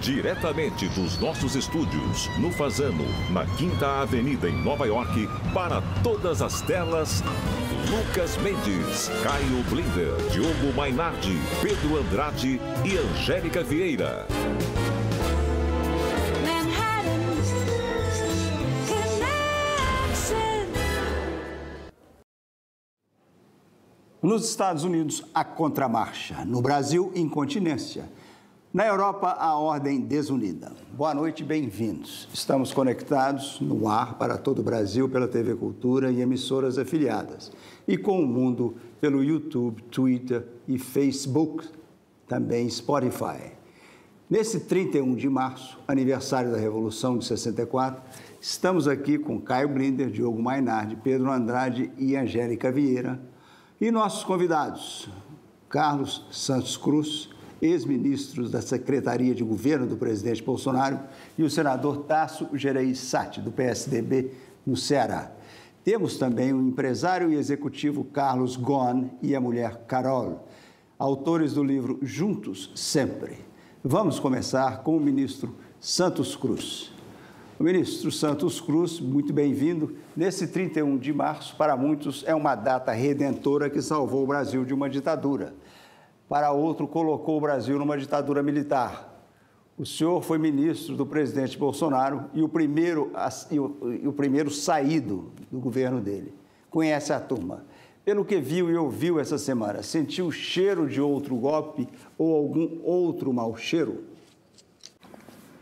Diretamente dos nossos estúdios, no Fazano, na Quinta Avenida, em Nova York, para todas as telas. Lucas Mendes, Caio Blinder, Diogo Mainardi, Pedro Andrade e Angélica Vieira. Nos Estados Unidos, a contramarcha. No Brasil, incontinência. Na Europa, a ordem desunida. Boa noite, bem-vindos. Estamos conectados no ar para todo o Brasil pela TV Cultura e emissoras afiliadas. E com o mundo pelo YouTube, Twitter e Facebook, também Spotify. Nesse 31 de março, aniversário da Revolução de 64, estamos aqui com Caio Blinder, Diogo Mainardi, Pedro Andrade e Angélica Vieira. E nossos convidados, Carlos Santos Cruz, ex-ministros da Secretaria de Governo do presidente Bolsonaro, e o senador Tasso Gereissati, do PSDB, no Ceará. Temos também o empresário e executivo Carlos Gon e a mulher Carol, autores do livro Juntos Sempre. Vamos começar com o ministro Santos Cruz. O ministro Santos Cruz, muito bem-vindo. Nesse 31 de março, para muitos, é uma data redentora que salvou o Brasil de uma ditadura para outro colocou o Brasil numa ditadura militar. O senhor foi ministro do presidente Bolsonaro e o primeiro, e o, e o primeiro saído do governo dele. Conhece a turma. Pelo que viu e ouviu essa semana, sentiu o cheiro de outro golpe ou algum outro mau cheiro?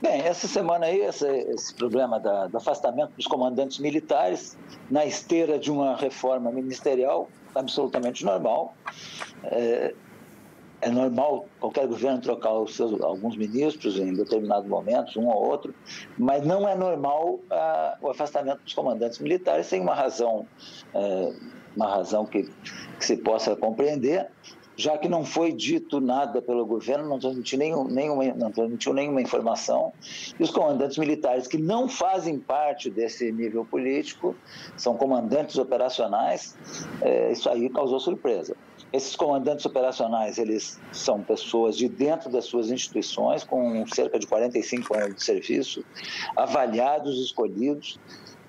Bem, essa semana aí, esse, esse problema da, do afastamento dos comandantes militares na esteira de uma reforma ministerial, absolutamente normal. É, é normal qualquer governo trocar os seus, alguns ministros em determinados momentos, um ou outro, mas não é normal ah, o afastamento dos comandantes militares sem uma razão, é, uma razão que, que se possa compreender, já que não foi dito nada pelo governo, não transmitiu, nenhum, nenhuma, não transmitiu nenhuma informação, e os comandantes militares que não fazem parte desse nível político, são comandantes operacionais, é, isso aí causou surpresa. Esses comandantes operacionais, eles são pessoas de dentro das suas instituições, com cerca de 45 anos de serviço, avaliados, escolhidos,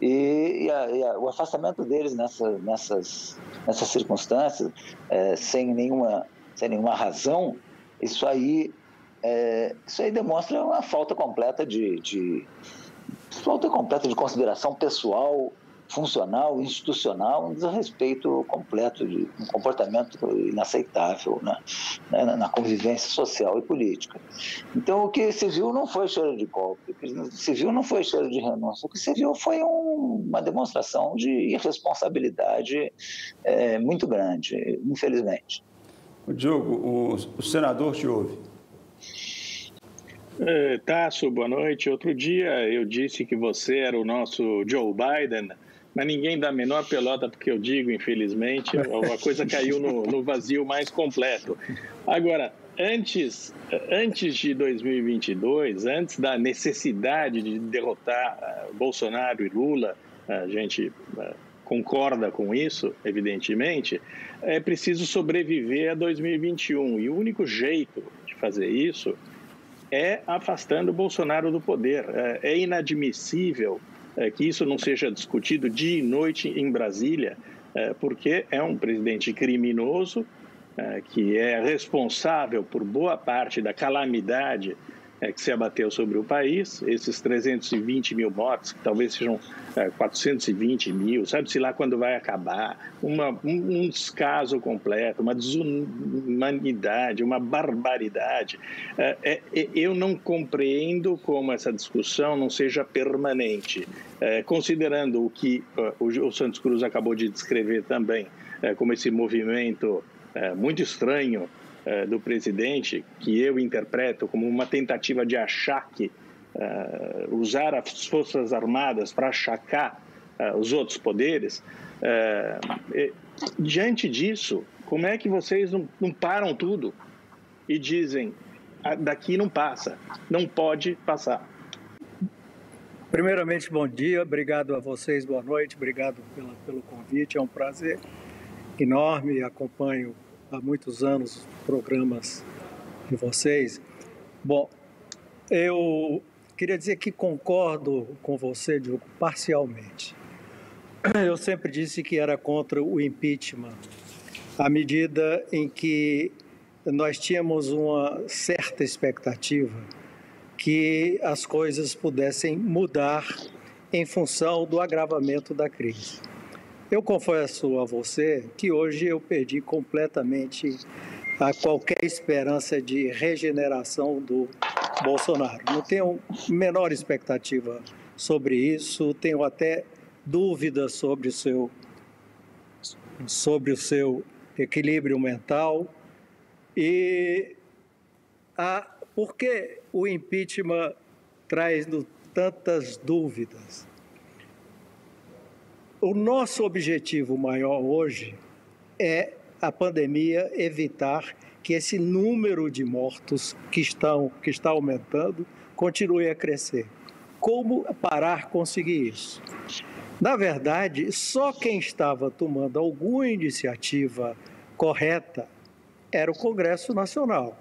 e, e, a, e a, o afastamento deles nessa, nessas, nessas circunstâncias, é, sem, nenhuma, sem nenhuma razão, isso aí, é, isso aí demonstra uma falta completa de, de falta completa de consideração pessoal funcional, institucional, um desrespeito completo, de um comportamento inaceitável né? na convivência social e política. Então, o que se viu não foi cheiro de golpe, o que se viu não foi cheiro de renúncia, o que se viu foi um, uma demonstração de irresponsabilidade é, muito grande, infelizmente. Diogo, o, o senador te ouve. É, Tasso, boa noite. Outro dia eu disse que você era o nosso Joe Biden mas ninguém dá a menor pelota porque eu digo, infelizmente, a coisa caiu no, no vazio mais completo. Agora, antes, antes de 2022, antes da necessidade de derrotar uh, Bolsonaro e Lula, a gente uh, concorda com isso, evidentemente, é preciso sobreviver a 2021. E o único jeito de fazer isso é afastando Bolsonaro do poder. É, é inadmissível é, que isso não seja discutido dia e noite em Brasília, é, porque é um presidente criminoso é, que é responsável por boa parte da calamidade é, que se abateu sobre o país, esses 320 mil mortes, que talvez sejam é, 420 mil, sabe-se lá quando vai acabar, uma, um, um descaso completo, uma desumanidade, uma barbaridade. É, é, é, eu não compreendo como essa discussão não seja permanente, é, considerando o que o, o Santos Cruz acabou de descrever também, como esse movimento muito estranho eh, do presidente, que eu interpreto como uma tentativa de achaque, uh, usar as Forças Armadas para achacar uh, os outros poderes, e, diante disso, como é que vocês não, não param tudo e dizem ah, daqui não passa, não pode passar? Primeiramente, bom dia, obrigado a vocês, boa noite, obrigado pela, pelo convite, é um prazer enorme, acompanho há muitos anos programas de vocês. Bom, eu queria dizer que concordo com você, Diogo, parcialmente. Eu sempre disse que era contra o impeachment, à medida em que nós tínhamos uma certa expectativa que as coisas pudessem mudar em função do agravamento da crise. Eu confesso a você que hoje eu perdi completamente a qualquer esperança de regeneração do Bolsonaro. Não tenho menor expectativa sobre isso, tenho até dúvidas sobre o seu sobre o seu equilíbrio mental e a, por que o impeachment traz tantas dúvidas? O nosso objetivo maior hoje é a pandemia evitar que esse número de mortos que estão que está aumentando continue a crescer. Como parar conseguir isso? Na verdade, só quem estava tomando alguma iniciativa correta era o Congresso Nacional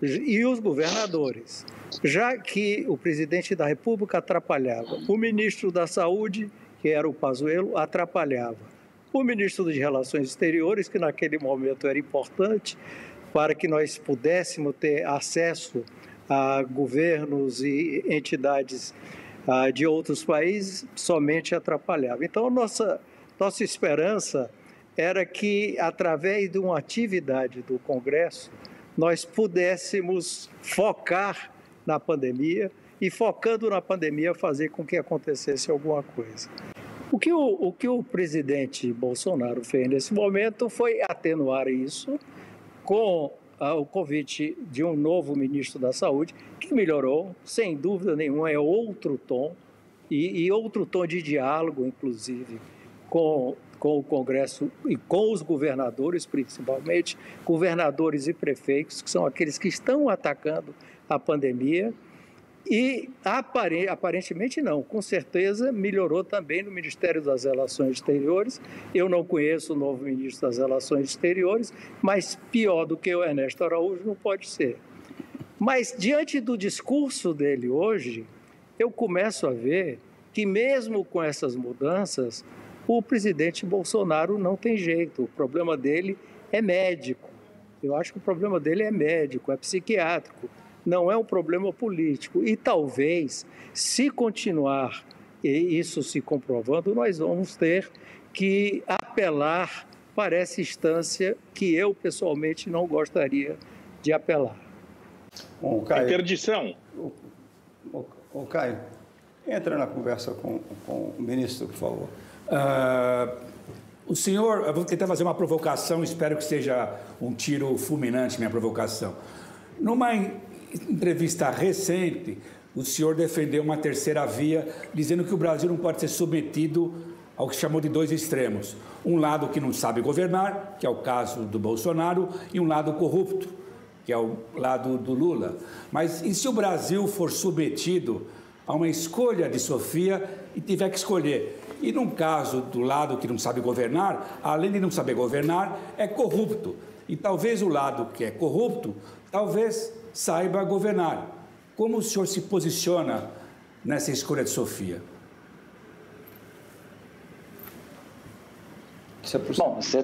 e os governadores, já que o presidente da República atrapalhava, o ministro da Saúde, que era o Pazuello, atrapalhava, o ministro de Relações Exteriores, que naquele momento era importante para que nós pudéssemos ter acesso a governos e entidades ah, de outros países, somente atrapalhava. Então, nossa, nossa esperança era que, através de uma atividade do Congresso, nós pudéssemos focar na pandemia e, focando na pandemia, fazer com que acontecesse alguma coisa. O que o, o que o presidente Bolsonaro fez nesse momento foi atenuar isso com ah, o convite de um novo ministro da Saúde, que melhorou, sem dúvida nenhuma, é outro tom, e, e outro tom de diálogo, inclusive, com com o Congresso e com os governadores, principalmente, governadores e prefeitos, que são aqueles que estão atacando a pandemia. E aparentemente não, com certeza melhorou também no Ministério das Relações Exteriores. Eu não conheço o novo ministro das Relações Exteriores, mas pior do que o Ernesto Araújo não pode ser. Mas diante do discurso dele hoje, eu começo a ver que mesmo com essas mudanças, o presidente Bolsonaro não tem jeito, o problema dele é médico. Eu acho que o problema dele é médico, é psiquiátrico, não é um problema político. E talvez, se continuar isso se comprovando, nós vamos ter que apelar para essa instância que eu pessoalmente não gostaria de apelar. Bom, Caio, Interdição. O, o, o Caio, entra na conversa com, com o ministro, por favor. Uh, o senhor, eu vou tentar fazer uma provocação, espero que seja um tiro fulminante minha provocação. Numa entrevista recente, o senhor defendeu uma terceira via, dizendo que o Brasil não pode ser submetido ao que chamou de dois extremos. Um lado que não sabe governar, que é o caso do Bolsonaro, e um lado corrupto, que é o lado do Lula. Mas e se o Brasil for submetido a uma escolha de Sofia e tiver que escolher e num caso do lado que não sabe governar, além de não saber governar, é corrupto. E talvez o lado que é corrupto, talvez saiba governar. Como o senhor se posiciona nessa escolha de Sofia? Bom, você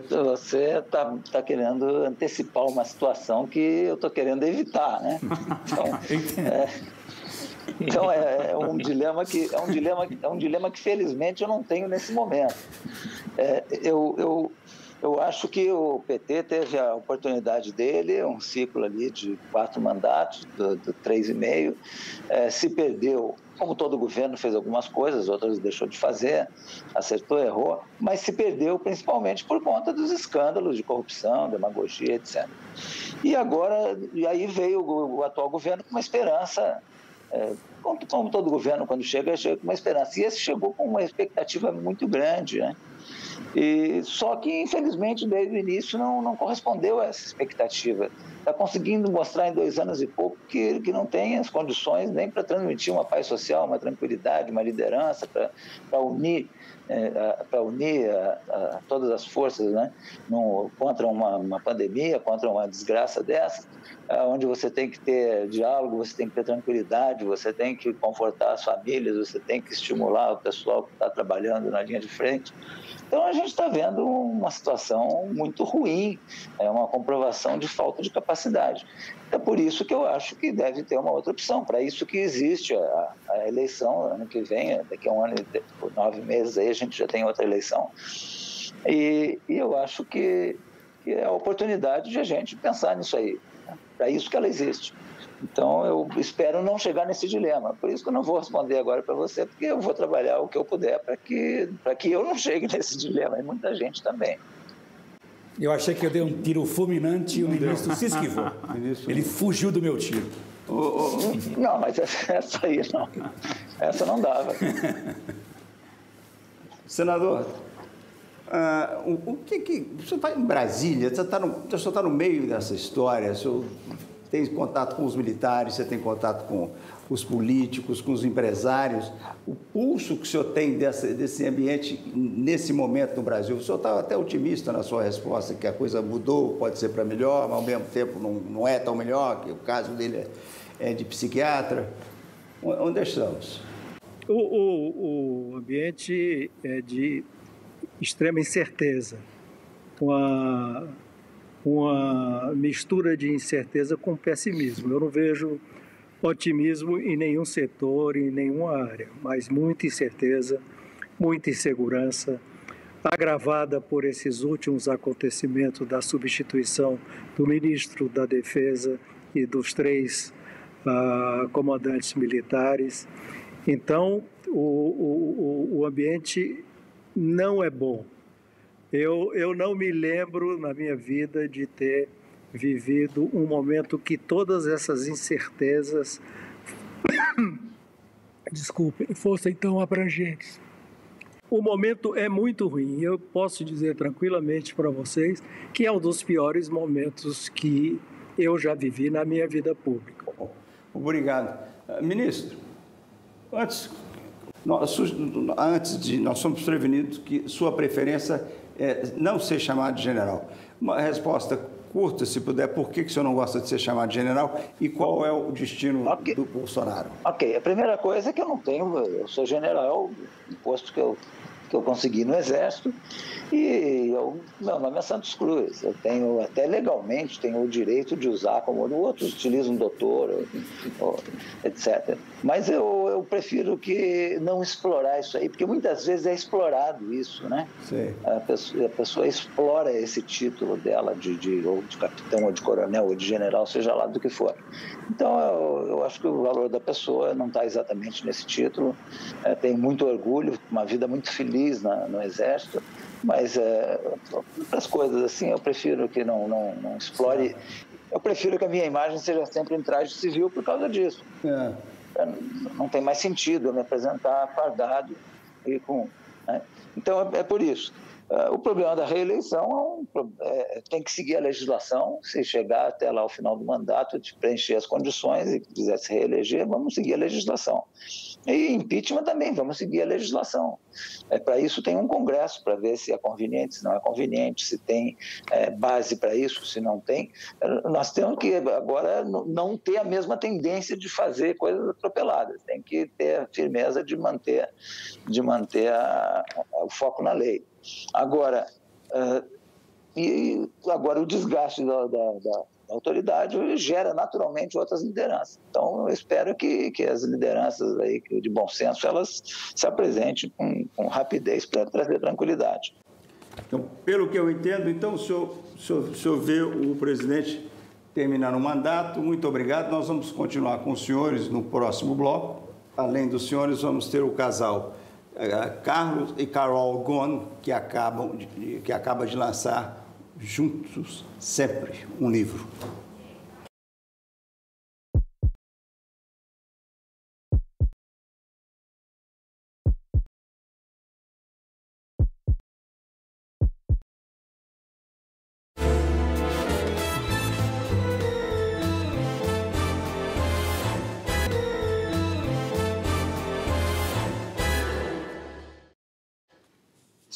está tá querendo antecipar uma situação que eu estou querendo evitar, né? Então, é, então é, é, um dilema que é um dilema é um dilema que felizmente eu não tenho nesse momento. É, eu, eu eu acho que o PT teve a oportunidade dele, um ciclo ali de quatro mandatos, do, do três e meio, é, se perdeu, como todo governo fez algumas coisas, outras deixou de fazer, acertou, errou, mas se perdeu principalmente por conta dos escândalos de corrupção, demagogia, etc. E agora, e aí veio o, o atual governo com uma esperança é, como, como, todo governo, quando chega, chega com uma esperança. E esse chegou com uma expectativa muito grande. Né? E, só que, infelizmente, desde o início não, não correspondeu a essa expectativa. Está conseguindo mostrar em dois anos e pouco que, que não tem as condições nem para transmitir uma paz social, uma tranquilidade, uma liderança, para unir é, para unir a, a, todas as forças né, no, contra uma, uma, pandemia, contra uma desgraça dessa, onde você tem que ter diálogo, você tem que ter tranquilidade, você tem que confortar as famílias, você tem que estimular o pessoal que está trabalhando na linha de frente. Então a gente está vendo uma situação muito ruim, é uma comprovação de falta de capacidade. É por isso que eu acho que deve ter uma outra opção. Para isso que existe a, a, eleição ano que vem, daqui a um ano e nove meses aí a gente já tem outra eleição. E, e eu acho que, que, é a oportunidade de a gente pensar nisso aí. Para isso que ela existe. Então eu espero não chegar nesse dilema. Por isso que eu não vou responder agora para você, porque eu vou trabalhar o que eu puder para que, que eu não chegue nesse dilema. E muita gente também. Eu achei que eu dei um tiro fulminante e o ministro se esquivou. Ele fugiu do meu tiro. Não, mas essa aí não. Essa não dava. Senador, uh, o, o, que que. Você está em Brasília, você está no, tá no meio dessa história, senhor tem contato com os militares, você tem contato com os políticos, com os empresários. O pulso que o senhor tem dessa, desse ambiente nesse momento no Brasil? O senhor está até otimista na sua resposta, que a coisa mudou, pode ser para melhor, mas ao mesmo tempo não, não é tão melhor, que o caso dele é, é de psiquiatra. Onde estamos? O, o, o ambiente é de extrema incerteza, uma, uma mistura de incerteza com pessimismo. Eu não vejo otimismo em nenhum setor, em nenhuma área, mas muita incerteza, muita insegurança, agravada por esses últimos acontecimentos da substituição do ministro da Defesa e dos três uh, comandantes militares. Então, o, o, o ambiente não é bom. Eu, eu não me lembro na minha vida de ter vivido um momento que todas essas incertezas, desculpe, fossem tão abrangentes. O momento é muito ruim. Eu posso dizer tranquilamente para vocês que é um dos piores momentos que eu já vivi na minha vida pública. Obrigado. Ministro, antes, nós, antes de. Nós somos prevenidos que sua preferência é não ser chamado de general. Uma resposta curta, se puder, por que, que o senhor não gosta de ser chamado de general e qual é o destino okay. do Bolsonaro? Ok, a primeira coisa é que eu não tenho, eu sou general, posto que eu, que eu consegui no Exército, e eu, meu nome é Santos Cruz. Eu tenho, até legalmente, tenho o direito de usar, como outros utilizam doutor, etc. Mas eu, eu prefiro que não explorar isso aí, porque muitas vezes é explorado isso, né? A pessoa, a pessoa, explora esse título dela de, de, ou de capitão, ou de coronel, ou de general, seja lá do que for. Então, eu, eu acho que o valor da pessoa não está exatamente nesse título. É, tenho muito orgulho, uma vida muito feliz na, no Exército mas é, outras coisas assim, eu prefiro que não, não, não explore. Eu prefiro que a minha imagem seja sempre em traje civil por causa disso. É. é não tem mais sentido eu me apresentar fardado e com. Né? Então é, é por isso. Uh, o problema da reeleição é um, é, tem que seguir a legislação. Se chegar até lá o final do mandato, de preencher as condições e quiser se reeleger, vamos seguir a legislação. E impeachment também, vamos seguir a legislação. É, para isso tem um congresso para ver se é conveniente, se não é conveniente, se tem é, base para isso, se não tem. Nós temos que agora não ter a mesma tendência de fazer coisas atropeladas. Tem que ter a firmeza de manter, de manter a, a, o foco na lei. Agora, uh, e agora o desgaste da, da, da, autoridade gera naturalmente outras lideranças. Então, eu espero que, que as lideranças aí de bom senso elas se apresentem com, com rapidez para trazer tranquilidade. Então, pelo que eu entendo, então o senhor, o senhor, o senhor vê o presidente terminar o mandato. Muito obrigado. Nós vamos continuar com os senhores no próximo bloco. Além dos senhores, vamos ter o casal Carlos e Carol Gon, que acabam de, que acaba de lançar juntos sempre um livro.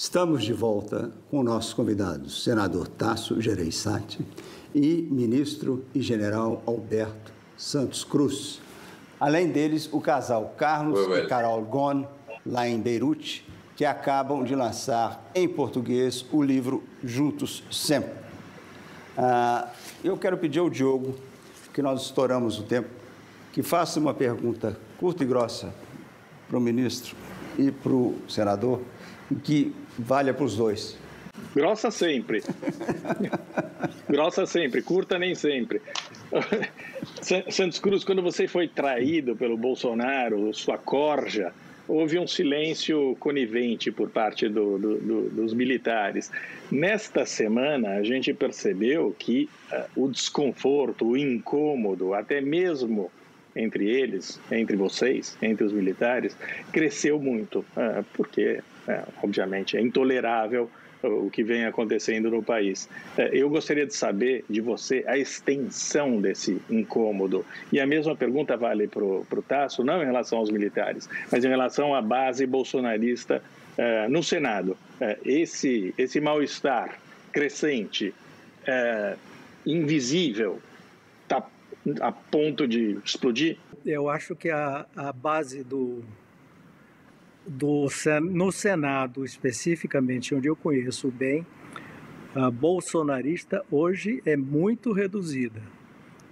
Estamos de volta com nossos convidados, senador Tasso Gereissati e ministro e general Alberto Santos Cruz. Além deles, o casal Carlos e Carol Gon, lá em Beirute, que acabam de lançar em português o livro Juntos Sempre. Ah, eu quero pedir ao Diogo, que nós estouramos o tempo, que faça uma pergunta curta e grossa para o ministro e para o senador, que valha para os dois. Grossa sempre. Grossa sempre, curta nem sempre. Santos Cruz, quando você foi traído pelo Bolsonaro, sua corja, houve um silêncio conivente por parte do, do, do, dos militares. Nesta semana, a gente percebeu que uh, o desconforto, o incômodo, até mesmo entre eles, entre vocês, entre os militares, cresceu muito, uh, porque, uh, obviamente, é intolerável o que vem acontecendo no país. É, eu gostaria de saber de você a extensão desse incômodo. E a mesma pergunta vale para o Tasso, não em relação aos militares, mas em relação à base bolsonarista uh, no Senado. Uh, esse esse mal-estar crescente, invisível, está a ponto de explodir? Eu acho que a, a base do, do, no Senado, especificamente, onde eu conheço bem, a bolsonarista hoje é muito reduzida.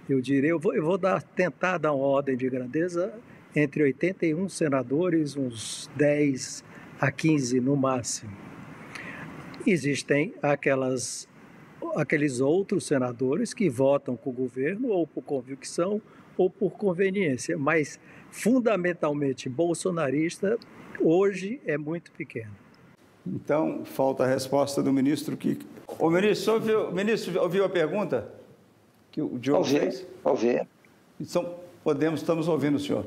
Eu diria, eu vou, eu vou dar, tentar dar uma ordem de grandeza entre 81 senadores, uns 10 a 15 no máximo. Existem aquelas, aqueles outros senadores que votam com o governo ou por convicção ou por conveniência, mas fundamentalmente bolsonarista hoje é muito pequeno. Então, falta a resposta do ministro que. O ministro, ouviu, ministro, ouviu a pergunta que o Diogo ouvi, fez? Ouvi. Então, podemos, estamos ouvindo o senhor.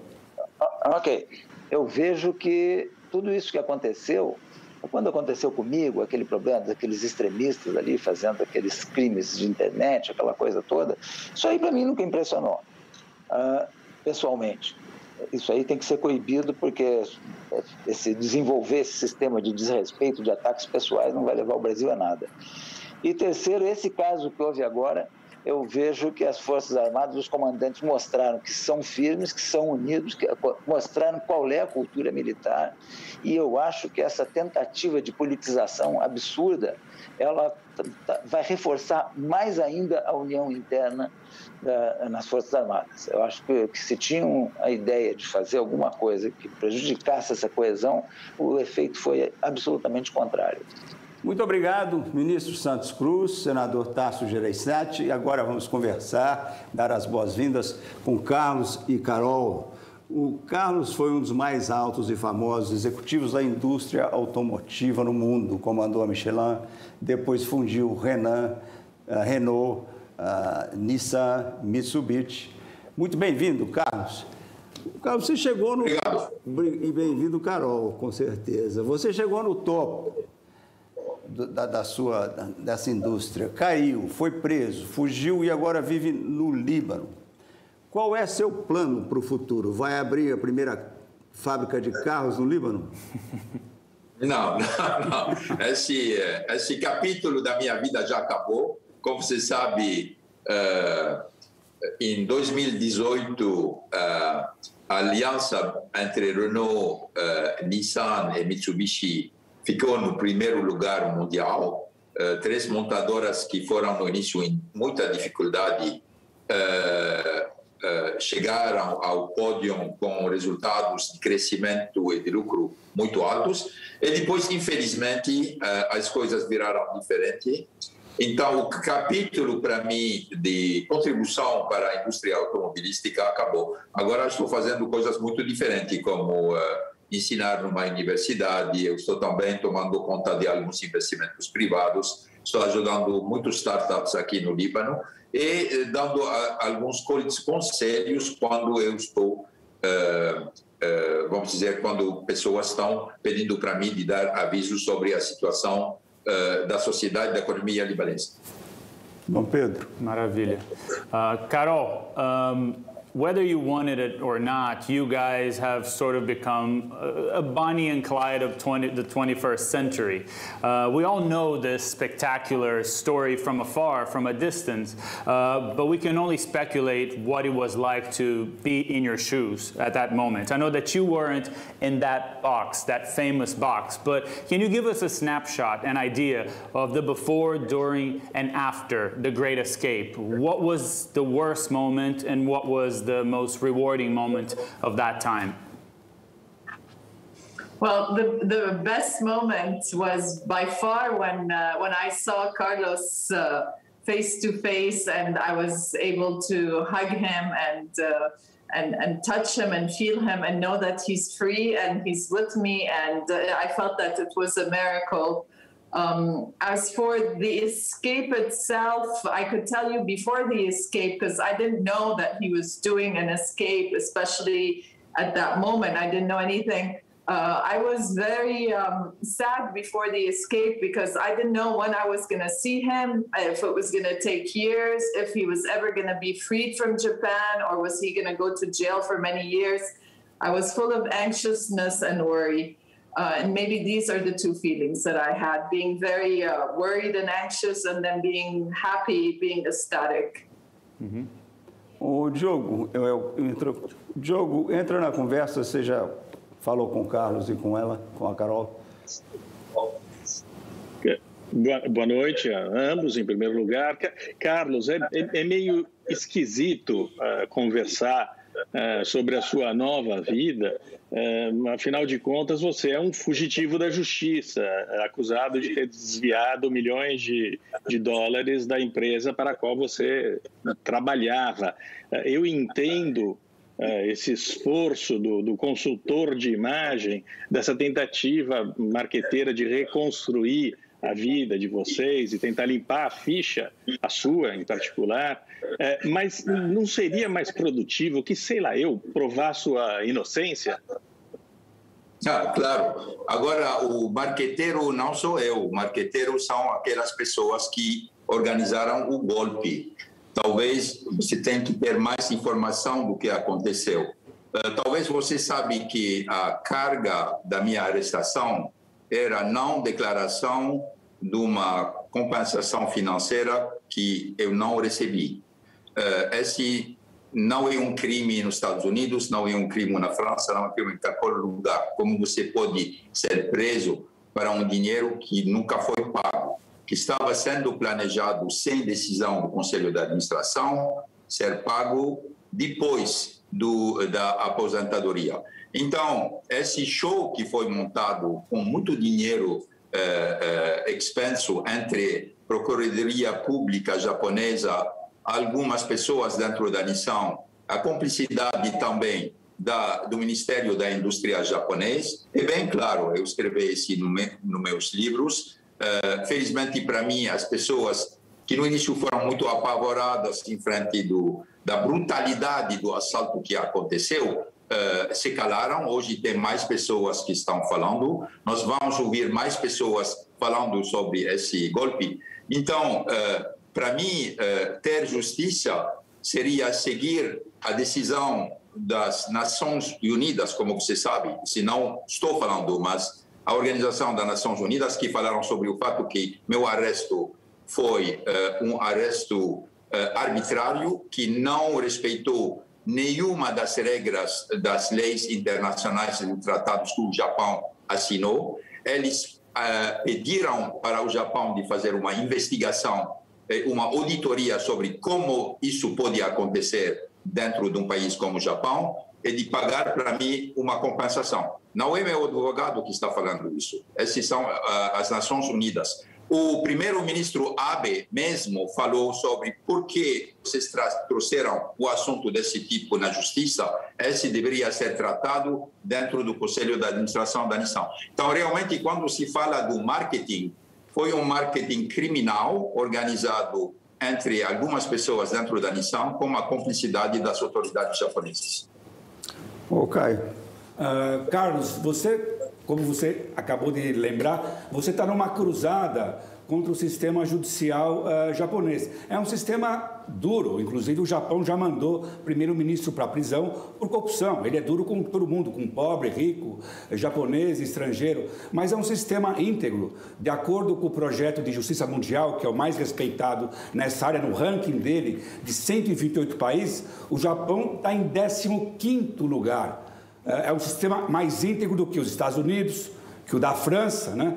Ah, ok. Eu vejo que tudo isso que aconteceu, quando aconteceu comigo, aquele problema daqueles extremistas ali fazendo aqueles crimes de internet, aquela coisa toda, isso aí para mim nunca impressionou, uh, pessoalmente isso aí tem que ser coibido porque esse desenvolver esse sistema de desrespeito, de ataques pessoais não vai levar o Brasil a nada. E terceiro, esse caso que houve agora, eu vejo que as Forças Armadas, os comandantes mostraram que são firmes, que são unidos, que mostraram qual é a cultura militar. E eu acho que essa tentativa de politização absurda, ela vai reforçar mais ainda a união interna da, nas Forças Armadas. Eu acho que, que se tinham a ideia de fazer alguma coisa que prejudicasse essa coesão, o efeito foi absolutamente contrário. Muito obrigado, ministro Santos Cruz, senador Tasso Gereissati. E agora vamos conversar, dar as boas-vindas com Carlos e Carol. O Carlos foi um dos mais altos e famosos executivos da indústria automotiva no mundo. Comandou a Michelin, depois fundiu Renan, a Renault, a Nissan, Mitsubishi. Muito bem-vindo, Carlos. Carlos, você chegou no. Obrigado. E bem-vindo, Carol, com certeza. Você chegou no topo da, da, sua, dessa indústria, caiu, foi preso, fugiu e agora vive no Líbano. Qual é seu plano para o futuro? Vai abrir a primeira fábrica de carros no Líbano? Não, não, não. Esse, esse capítulo da minha vida já acabou. Como você sabe, uh, em 2018, uh, a aliança entre Renault, uh, Nissan e Mitsubishi ficou no primeiro lugar mundial. Três montadoras que foram no início em muita dificuldade uh, uh, chegaram ao pódio com resultados de crescimento e de lucro muito altos. E depois, infelizmente, as coisas viraram diferente. Então, o capítulo para mim de contribuição para a indústria automobilística acabou. Agora estou fazendo coisas muito diferentes, como ensinar numa universidade, eu estou também tomando conta de alguns investimentos privados, estou ajudando muitos startups aqui no Líbano e eh, dando alguns conselhos quando eu estou, uh, uh, vamos dizer, quando pessoas estão pedindo para mim de dar avisos sobre a situação da sociedade, da economia libanesa. Bom, Pedro. Maravilha. Uh, Carol, um, whether you wanted it or not, you guys have sort of become a, Bonnie and Clyde of 20, the 21st century. Uh, we all know this spectacular story from afar, from a distance, uh, but we can only speculate what it was like to be in your shoes at that moment. I know that you weren't in that box, that famous box, but can you give us a snapshot, an idea of the before, during, and after the Great Escape? What was the worst moment and what was the most rewarding moment of that time? Well, the, the best moment was by far when uh, when I saw Carlos uh, face to face, and I was able to hug him and uh, and and touch him and feel him and know that he's free and he's with me, and uh, I felt that it was a miracle. Um, as for the escape itself, I could tell you before the escape because I didn't know that he was doing an escape, especially at that moment. I didn't know anything. Uh, I was very um, sad before the escape because I didn't know when I was going to see him, if it was going to take years, if he was ever going to be freed from Japan, or was he going to go to jail for many years. I was full of anxiousness and worry. Uh, and maybe these are the two feelings that I had being very uh, worried and anxious, and then being happy, being ecstatic. Uhum. O Diogo, eu, eu entro, Diogo, entra na conversa, você já falou com o Carlos e com ela, com a Carol? Boa, boa noite a ambos, em primeiro lugar. Carlos, é, é, é meio esquisito uh, conversar uh, sobre a sua nova vida afinal de contas, você é um fugitivo da justiça, acusado de ter desviado milhões de, de dólares da empresa para a qual você trabalhava. É, eu entendo é, esse esforço do, do, consultor de imagem, dessa tentativa marqueteira de reconstruir a vida de vocês e tentar limpar a ficha, a sua em particular, é, mas não seria mais produtivo que, sei lá, eu provar sua inocência? Ah, claro. Agora, o marqueteiro não sou eu. O marqueteiro são aquelas pessoas que organizaram o golpe. Talvez você tenha que ter mais informação do que aconteceu. Uh, talvez você sabe que a carga da minha arrestação era não declaração de uma compensação financeira que eu não recebi. Uh, esse não é um crime nos Estados Unidos, não é um crime na França, não é um crime em qualquer lugar. Como você pode ser preso para um dinheiro que nunca foi pago, que estava sendo planejado sem decisão do Conselho de Administração, ser pago depois do, da aposentadoria. Então, esse show que foi montado com muito dinheiro eh, eh, expenso entre Procuradoria Pública japonesa algumas pessoas dentro da Nissan, a cumplicidade também da, do Ministério da Indústria japonês. É bem claro, eu escrevi isso no nos meus livros. Uh, felizmente para mim, as pessoas que no início foram muito apavoradas em frente do, da brutalidade do assalto que aconteceu, uh, se calaram. Hoje tem mais pessoas que estão falando. Nós vamos ouvir mais pessoas falando sobre esse golpe. Então, uh, para mim, eh, ter justiça seria seguir a decisão das Nações Unidas, como você sabe, se não estou falando, mas a Organização das Nações Unidas que falaram sobre o fato que meu arresto foi uh, um arresto uh, arbitrário que não respeitou nenhuma das regras das leis internacionais e tratados que o Japão assinou. Eles uh, pediram para o Japão de fazer uma investigação uma auditoria sobre como isso pode acontecer dentro de um país como o Japão e de pagar para mim uma compensação. Não é meu advogado que está falando isso. Essas são as Nações Unidas. O primeiro-ministro Abe mesmo falou sobre por que vocês trouxeram o assunto desse tipo na justiça. Esse deveria ser tratado dentro do Conselho de Administração da Nissan. Então, realmente, quando se fala do marketing, foi um marketing criminal organizado entre algumas pessoas dentro da Nissan com a cumplicidade das autoridades japonesas. Ô, Caio. Uh, Carlos, você, como você acabou de lembrar, você está numa cruzada contra o sistema judicial uh, japonês. É um sistema duro, inclusive o Japão já mandou primeiro-ministro para a prisão por corrupção. Ele é duro com todo mundo, com pobre, rico, japonês, estrangeiro, mas é um sistema íntegro. De acordo com o projeto de justiça mundial, que é o mais respeitado nessa área, no ranking dele, de 128 países, o Japão está em 15º lugar. É, é um sistema mais íntegro do que os Estados Unidos, que o da França, né?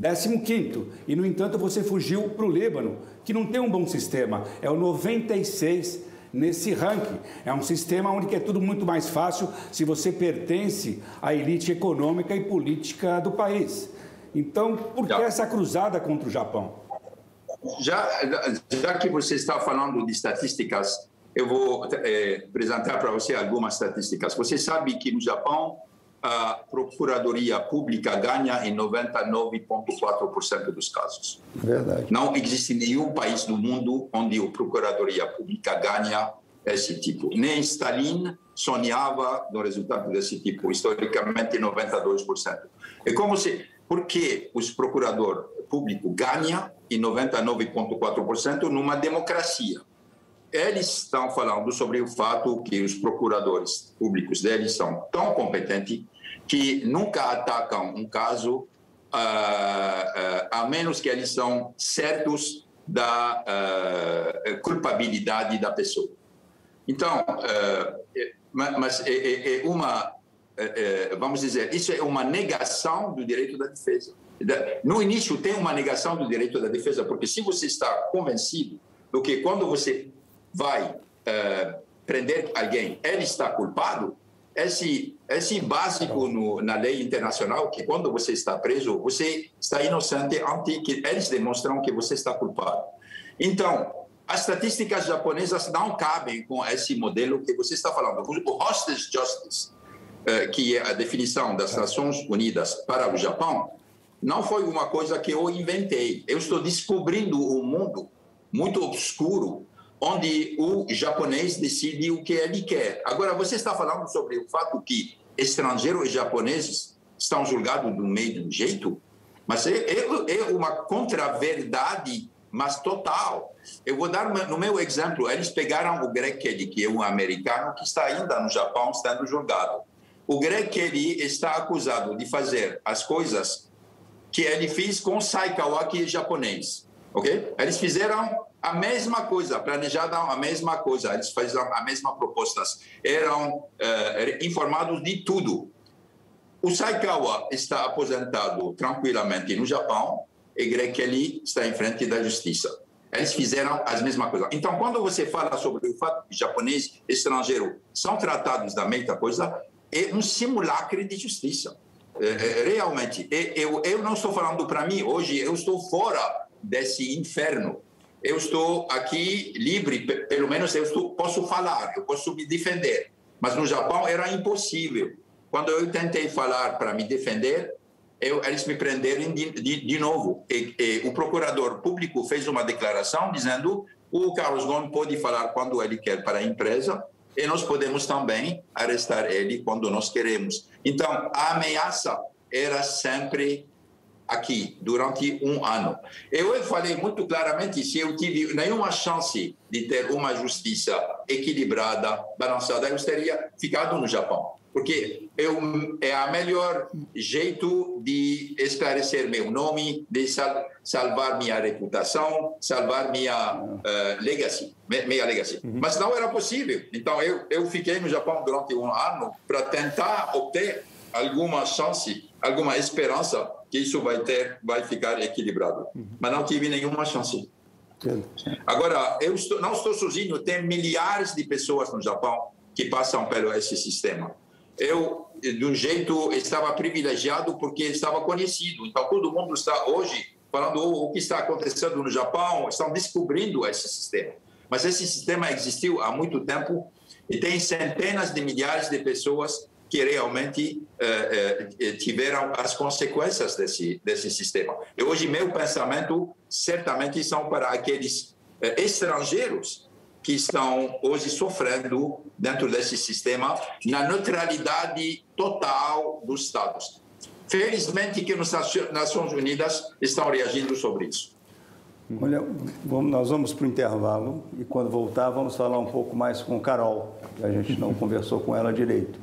15. E, no entanto, você fugiu para o Líbano, que não tem um bom sistema. É o 96 nesse ranking. É um sistema onde é tudo muito mais fácil se você pertence à elite econômica e política do país. Então, por que essa cruzada contra o Japão? Já, já que você está falando de estatísticas, eu vou é, apresentar para você algumas estatísticas. Você sabe que no Japão a Procuradoria Pública ganha em 99,4% dos casos. Verdade. Não existe nenhum país do mundo onde a Procuradoria Pública ganha esse tipo. Nem Stalin sonhava no resultado desse tipo, historicamente 92%. E como se, por que os procurador público ganha em 99,4% numa democracia? Eles estão falando sobre o fato que os procuradores públicos deles são tão competentes que nunca atacam um caso uh, uh, a menos que eles são certos da uh, culpabilidade da pessoa. Então, mas é, é, é uma, vamos dizer, isso é uma negação do direito da defesa. No início tem uma negação do direito da defesa, porque se você está convencido do que quando você vai prender alguém, ele está culpado, esse, esse básico no, na lei internacional que quando você está preso, você está inocente antes que eles demonstram que você está culpado. Então, as estatísticas japonesas não cabem com esse modelo que você está falando. O hostage justice, eh, que é a definição das Nações Unidas para o Japão, não foi uma coisa que eu inventei. Eu estou descobrindo um mundo muito obscuro onde o japonês decide o que ele quer. Agora, você está falando sobre o fato que estrangeiros e japoneses estão julgados do mesmo jeito, mas é, é, é uma contra-verdade, mas total. Eu vou dar no meu exemplo, eles pegaram o Greg Kelly, que é um americano que está ainda no Japão sendo julgado. O Greg Kelly está acusado de fazer as coisas que ele fez com Saikawa, que é japonês. Ok? Eles fizeram a mesma coisa, planejada a mesma coisa, eles fizeram a mesma propostas, eram eh, informados de tudo. O Saikawa está aposentado tranquilamente no Japão e Greg Kelly está em frente da justiça. Eles fizeram as mesmas coisas. Então, quando você fala sobre o fato que japonês e estrangeiro são tratados da mesma coisa, é um simulacro de justiça. É, realmente, eu, eu não estou falando para mim, hoje eu estou fora desse inferno eu estou aqui livre, pelo menos eu estou, posso falar, eu posso me defender. Mas no Japão era impossível. Quando eu tentei falar para me defender, eu, eles me prenderam de, de, de novo. E, e, o procurador público fez uma declaração dizendo o Carlos Ghosn pode falar quando ele quer para a empresa e nós podemos também arrestar ele quando nós queremos. Então, a ameaça era sempre aqui durante um ano. Eu falei muito claramente se eu tive nenhuma chance de ter uma justiça equilibrada, balançada, eu teria ficado no Japão. Porque eu, é a melhor jeito de esclarecer meu nome, de sal, salvar minha reputação, salvar minha uh, legacy, minha legacy. Uhum. Mas não era possível. Então eu, eu fiquei no Japão durante um ano para tentar obter alguma chance, alguma esperança que isso vai ter, vai ficar equilibrado. Uhum. Mas não tive nenhuma chance. Agora, eu estou, não estou sozinho, tem milhares de pessoas no Japão que passam pelo esse sistema. Eu, de um jeito, estava privilegiado porque estava conhecido. Então, todo mundo está hoje falando o que está acontecendo no Japão, estão descobrindo esse sistema. Mas esse sistema existiu há muito tempo e tem centenas de milhares de pessoas que realmente eh, eh, tiveram as consequências desse, desse sistema. E hoje, meu pensamento certamente são para aqueles eh, estrangeiros que estão hoje sofrendo dentro desse sistema na neutralidade total dos Estados. Felizmente que as Nações Unidas estão reagindo sobre isso. Olha, vamos, nós vamos para o intervalo e quando voltar vamos falar um pouco mais com Carol, que a gente não conversou com ela direito.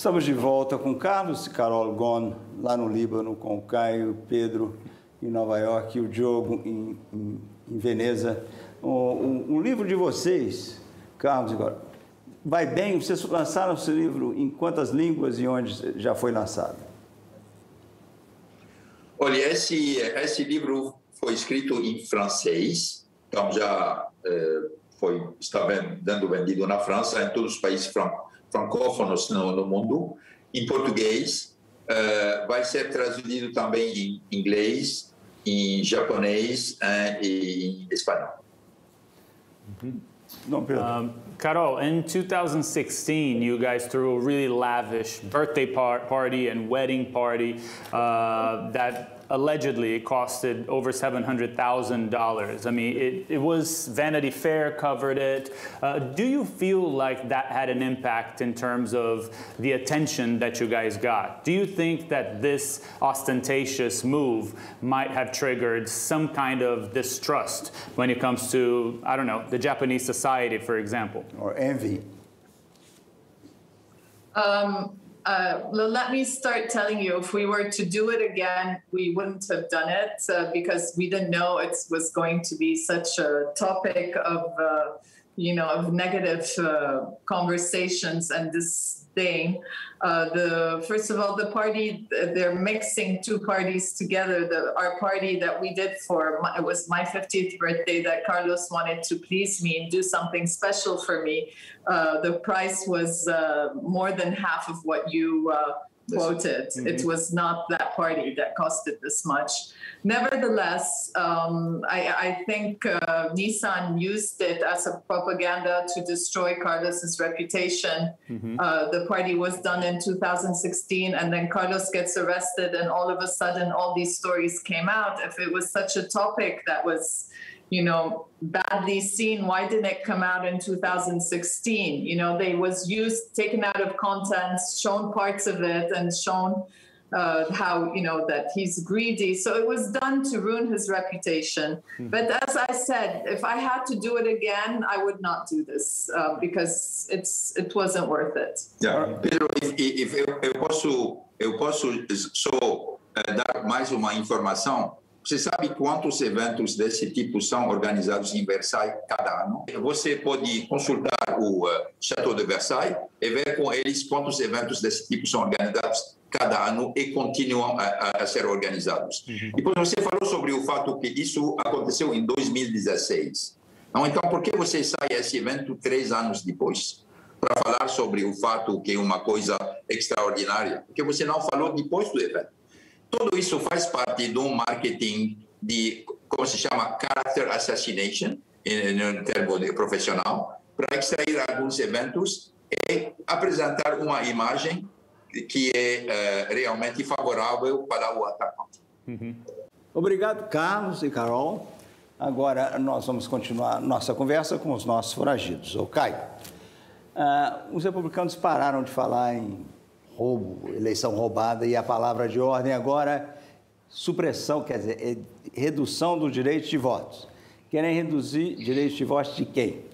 Estamos de volta com Carlos e Carol Gon, lá no Líbano, com o Caio, Pedro em Nova York e o Diogo em, em, em Veneza. Um, um, livro de vocês, Carlos, agora, vai bem? Vocês lançaram esse livro em quantas línguas e onde já foi lançado? Olha, esse, esse livro foi escrito em francês, então já eh, foi, está sendo vendido na França, em todos os países francófonos francófonos no, no mundo, em português, uh, vai ser traduzido também em inglês, em japonês uh, e em espanhol. Um, Carol, in 2016, you guys threw a really lavish birthday par party and wedding party uh, that allegedly it costed over $700,000. I mean, it, it was Vanity Fair covered it. Uh, do you feel like that had an impact in terms of the attention that you guys got? Do you think that this ostentatious move might have triggered some kind of distrust when it comes to, I don't know, the Japanese society, for example? Or envy? Um, uh, let me start telling you if we were to do it again, we wouldn't have done it uh, because we didn't know it was going to be such a topic of, uh, you know, of negative uh, conversations and this thing. Uh, the first of all, the party they're mixing two parties together. The our party that we did for my, it was my 50th birthday that Carlos wanted to please me and do something special for me. Uh, the price was uh, more than half of what you uh, quoted. Mm-hmm. It was not that party that costed this much. Nevertheless, um, I, I, think uh, Nissan used it as a propaganda to destroy Carlos's reputation. Mm-hmm. Uh, the party was done in 2016, and then Carlos gets arrested, and all of a sudden, all these stories came out. If it was such a topic that was you know badly seen why didn't it come out in 2016 you know they was used taken out of content shown parts of it and shown uh, how you know that he's greedy. So it was done to ruin his reputation. Mm-hmm. But as I said, if I had to do it again, I would not do this uh, because it's it wasn't worth it. Yeah, Pedro, if, if eu, eu posso eu posso só uh, dar mais uma informação. Você sabe quantos eventos desse tipo são organizados em Versailles cada ano? Você pode consultar o uh, Chateau de Versailles e ver com eles quantos eventos desse tipo são organizados cada ano e continuam a, a ser organizados. Uhum. Depois você falou sobre o fato que isso aconteceu em 2016. Não, então, por que você sai esse evento três anos depois? Para falar sobre o fato que é uma coisa extraordinária. Porque você não falou depois do evento. Tudo isso faz parte de um marketing de, como se chama, character assassination, em, termo profissional, para extrair alguns eventos e apresentar uma imagem que é, é realmente favorável para o atacante. Uhum. Obrigado, Carlos e Carol. Agora nós vamos continuar nossa conversa com os nossos foragidos. O Caio, uh, os republicanos pararam de falar em roubo, eleição roubada e a palavra de ordem agora supressão, quer dizer, é redução do direito de votos. Querem reduzir direito de votos de quem?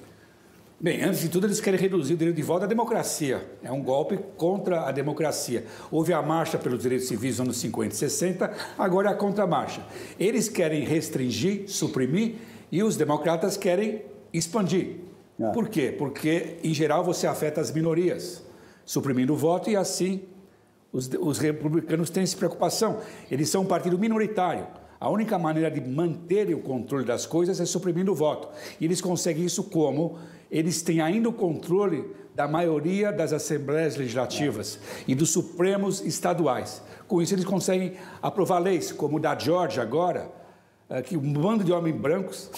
Bem, antes de tudo, eles querem reduzir o direito de voto à democracia. É um golpe contra a democracia. Houve a marcha pelos direitos civis nos anos 50 e 60, agora é a contramarcha. Eles querem restringir, suprimir, e os democratas querem expandir. Ah. Por quê? Porque, em geral, você afeta as minorias, suprimindo o voto, e assim os, os republicanos têm essa preocupação. Eles são um partido minoritário. A única maneira de manter o controle das coisas é suprimindo o voto. E eles conseguem isso como? Eles têm ainda o controle da maioria das assembleias legislativas e dos supremos estaduais. Com isso, eles conseguem aprovar leis, como o da Georgia agora, é, que um bando de homens brancos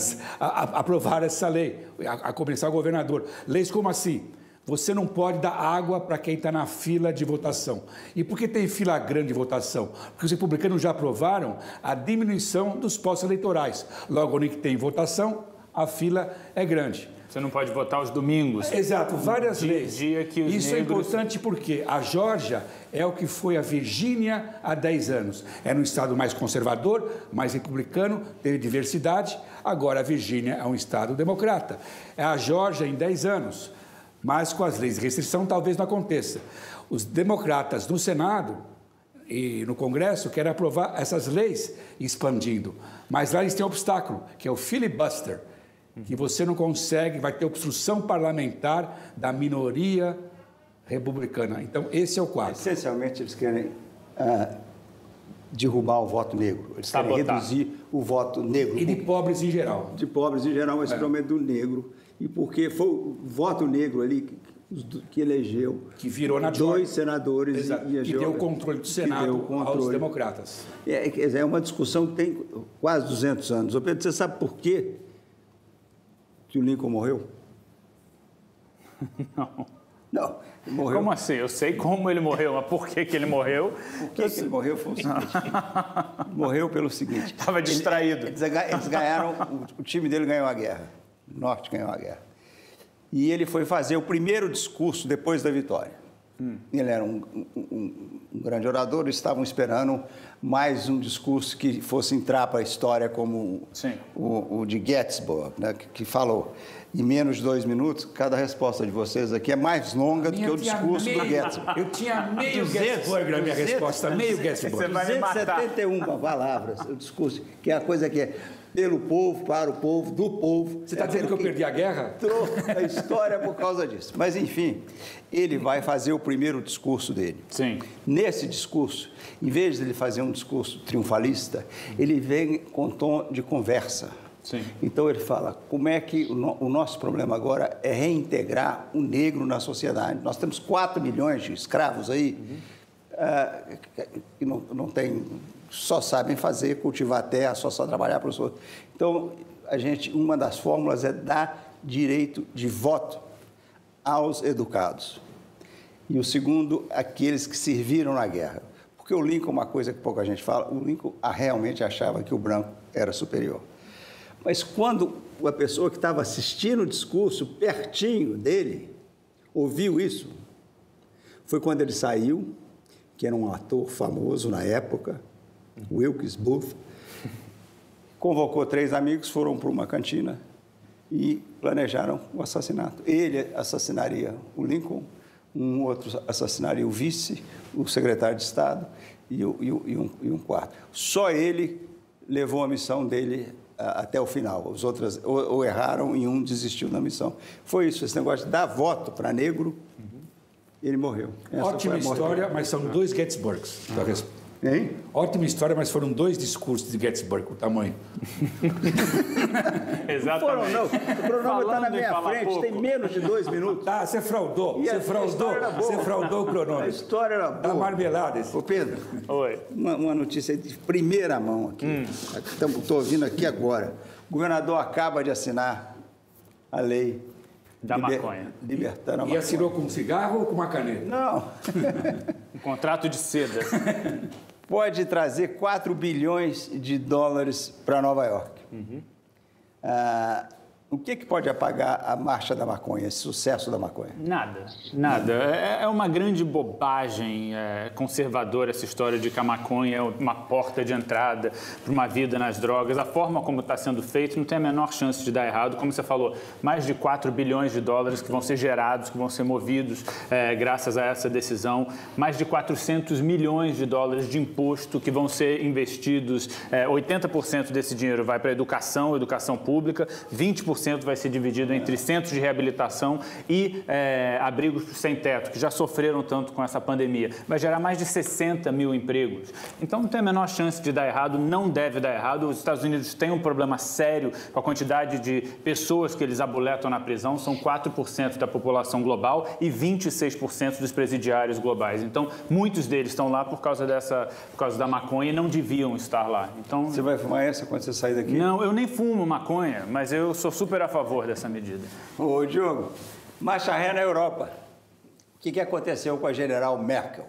aprovaram essa lei, a, a começar o governador. Leis como assim? Você não pode dar água para quem está na fila de votação. E por que tem fila grande de votação? Porque os republicanos já aprovaram a diminuição dos postos eleitorais. Logo, onde tem votação, a fila é grande. Você não pode votar os domingos. Exato, várias dia, leis. Dia que os Isso é negros... é importante porque a Geórgia é o que foi a Virgínia há 10 anos. Era um estado mais conservador, mais republicano, teve diversidade. Agora a Virgínia é um estado democrata. É a Geórgia em 10 anos, mas com as leis de restrição talvez não aconteça. Os democratas no Senado e no Congresso querem aprovar essas leis expandindo, mas lá eles têm um obstáculo, que é o filibuster que você não consegue, vai ter obstrução parlamentar da minoria republicana. Então, esse é o quadro. Essencialmente, eles querem ah, derrubar o voto negro. Eles querem reduzir o voto negro. E de pobres em geral. De pobres em geral, mas é. principalmente do negro. E porque foi o voto negro ali que elegeu que virou na dois senadores Exato. e, e que deu o controle do Senado controle. aos democratas. É, é uma discussão que tem quase 200 anos. Ô Pedro, você sabe por quê que o Lincoln morreu? Não. Não, morreu. Como assim? Eu sei como ele morreu, mas por que, que ele morreu? Por que, que ele morreu foi o seguinte. morreu pelo seguinte. Estava distraído. Eles, eles ganharam, o, o time dele ganhou a guerra. O Norte ganhou a guerra. E ele foi fazer o primeiro discurso depois da vitória. Hum. Ele era um, um, um, grande orador, estavam esperando mais um discurso que fosse entrar para a história como o, o, de Gettysburg, né, que, que, falou. Em menos de dois minutos, cada resposta de vocês aqui é mais longa do que o discurso meio, do Gettysburg. Eu tinha meio Gettysburg na minha resposta, meio Gettysburg. 271 palavras, o discurso, que é a coisa que é pelo povo, para o povo, do povo. Você está dizendo que eu perdi a guerra? Entrou a história por causa disso. Mas, enfim, ele vai fazer o primeiro discurso dele. Sim. Nesse discurso, em vez de ele fazer um discurso triunfalista, ele vem com tom de conversa. Sim. Então ele fala como é que o, nosso problema agora é reintegrar o negro na sociedade. Nós temos 4 milhões de escravos aí uhum. uh, que não, não tem só sabem fazer, cultivar terra, só só trabalhar para os outros. Então, a gente, uma das fórmulas é dar direito de voto aos educados. E o segundo, aqueles que serviram na guerra. Porque o Lincoln, uma coisa que pouca gente fala, o Lincoln realmente achava que o branco era superior. Mas quando a pessoa que estava assistindo o discurso, pertinho dele, ouviu isso, foi quando ele saiu, que era um ator famoso na época, Wilkes Booth, convocou três amigos, foram para uma cantina e planejaram o assassinato. Ele assassinaria o Lincoln, um outro assassinaria o vice, o secretário de Estado e, o, e, o, e, um, e um, quarto. Só ele levou a missão dele até o final. Os outros ou, ou, erraram e um desistiu da missão. Foi isso, esse negócio de dar voto para negro, uhum. ele morreu. Essa Ótima história, mas são dois Gettysburgs. Uhum. Hein? Ótima história, mas foram dois discursos de Gettysburg, o tamanho. Exatamente. Não foram, não. O cronômetro está na minha frente, pouco. tem menos de dois minutos. Ah, você fraudou. você fraudou. Você fraudou o cronômetro. A história era boa. Tá marmelada esse. Ô, Pedro. Oi. Uma, uma notícia de primeira mão aqui. Hum. Estou ouvindo aqui agora. O governador acaba de assinar a lei da liber, maconha. Libertando a e maconha. assinou com um cigarro ou com uma caneta? Não. um contrato de seda. Pode trazer 4 bilhões de dólares para Nova York. Uhum. Ah, o que, que pode apagar a marcha da maconha, esse sucesso da maconha? Nada, nada. É, é uma grande bobagem é, conservadora essa história de que a maconha é uma porta de entrada para uma vida nas drogas. A forma como está sendo feito não tem a menor chance de dar errado. Como você falou, mais de 4 bilhões de dólares que vão ser gerados, que vão ser movidos é, graças a essa decisão. Mais de 400 milhões de dólares de imposto que vão ser investidos. 80% é, desse dinheiro vai para a educação, educação pública, 20% 20% vai ser dividido entre centros de reabilitação e é, abrigos sem teto, que já sofreram tanto com essa pandemia. Vai gerar mais de 60 mil empregos. Então não tem a menor chance de dar errado, não deve dar errado. Os Estados Unidos têm um problema sério com a quantidade de pessoas que eles aboletam na prisão, são 4% da população global e 26% dos presidiários globais. Então, muitos deles estão lá por causa dessa, por causa da maconha e não deviam estar lá. Então, você vai fumar essa quando você sair daqui? Não, eu nem fumo maconha, mas eu sou super a favor dessa medida. Ô, Diogo, marcha ré na Europa. O que, que aconteceu com a general Merkel?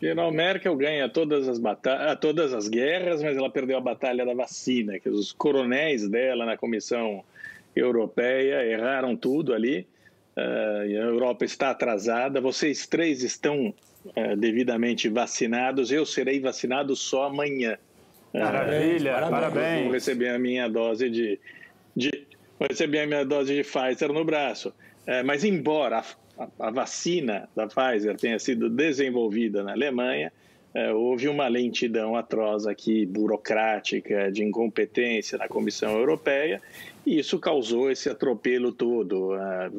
General Merkel ganha todas as, batalhas, todas as guerras, mas ela perdeu a batalha da vacina, que os coronéis dela na Comissão Europeia erraram tudo ali. Uh, a Europa está atrasada. Vocês três estão uh, devidamente vacinados. Eu serei vacinado só amanhã. Maravilha, uh, parabéns. Vou receber a minha dose de, de a minha dose de Pfizer no braço. mas embora a, a, vacina da Pfizer tenha sido desenvolvida na Alemanha, houve uma lentidão atroz aqui, burocrática, de incompetência na Comissão Europeia, e isso causou esse atropelo todo, ah,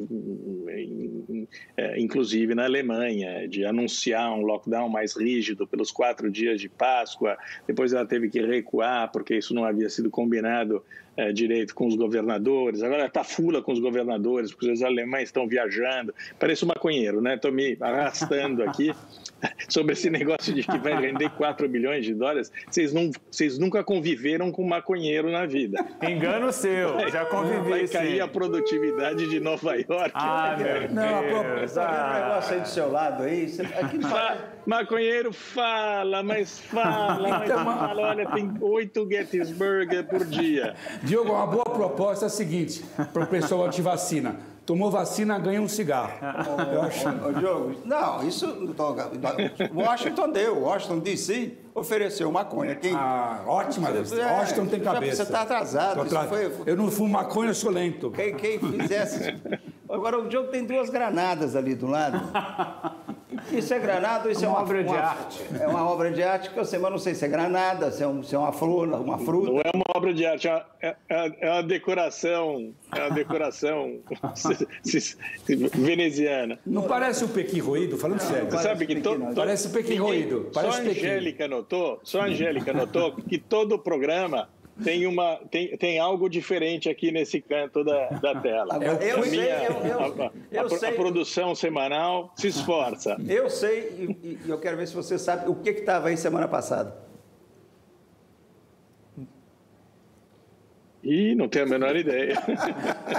é, inclusive na Alemanha, de anunciar um lockdown mais rígido pelos quatro dias de Páscoa. Depois ela teve que recuar, porque isso não havia sido combinado é, direito com os governadores. Agora está fula com os governadores, porque os alemães estão viajando. Parece um maconheiro, né? Estou me arrastando aqui sobre esse negócio de que vai render 4 milhões de dólares. Vocês, não, vocês nunca conviveram com maconheiro na vida. Engano seu, já convivi. Vai cair sim. a produtividade de Nova York. Ah, meu Não, Deus. Não, ah. um negócio aí do seu lado aí. Você, aqui fala... Maconheiro fala, mas fala, mas fala. Olha, tem oito Gettysburg por dia. Diogo, uma boa proposta é a seguinte, para o pessoal antivacina. Tomou vacina, ganha um cigarro. Eu acho... Ô, Diogo, não, isso... Washington deu. Washington DC ofereceu maconha. Quem... Ah, ótima. É, Washington tem cabeça. Você está atrasado. Foi... Eu não fumo maconha, eu sou lento. Quem, quem fizesse... Agora, o Diogo tem duas granadas ali do lado. Isso é granada ou isso é uma, é uma obra de uma, arte? É uma obra de arte que eu sei, mas não sei se é granada, se é, um, se é uma flor, uma fruta. Não é uma obra de arte, é, é, é uma decoração, é uma decoração veneziana. Não parece o Pequi roído, falando não, sério. Você sabe que to, to, parece o Pequi roído. Parece só a Angélica notou, só a Angélica notou que todo o programa tem, uma, tem, tem algo diferente aqui nesse canto da, da tela. Agora, eu, sei, minha, eu, eu, a, eu a, sei. A produção semanal se esforça. Eu sei e, e eu quero ver se você sabe o que estava aí semana passada. Ih, não tenho a menor ideia.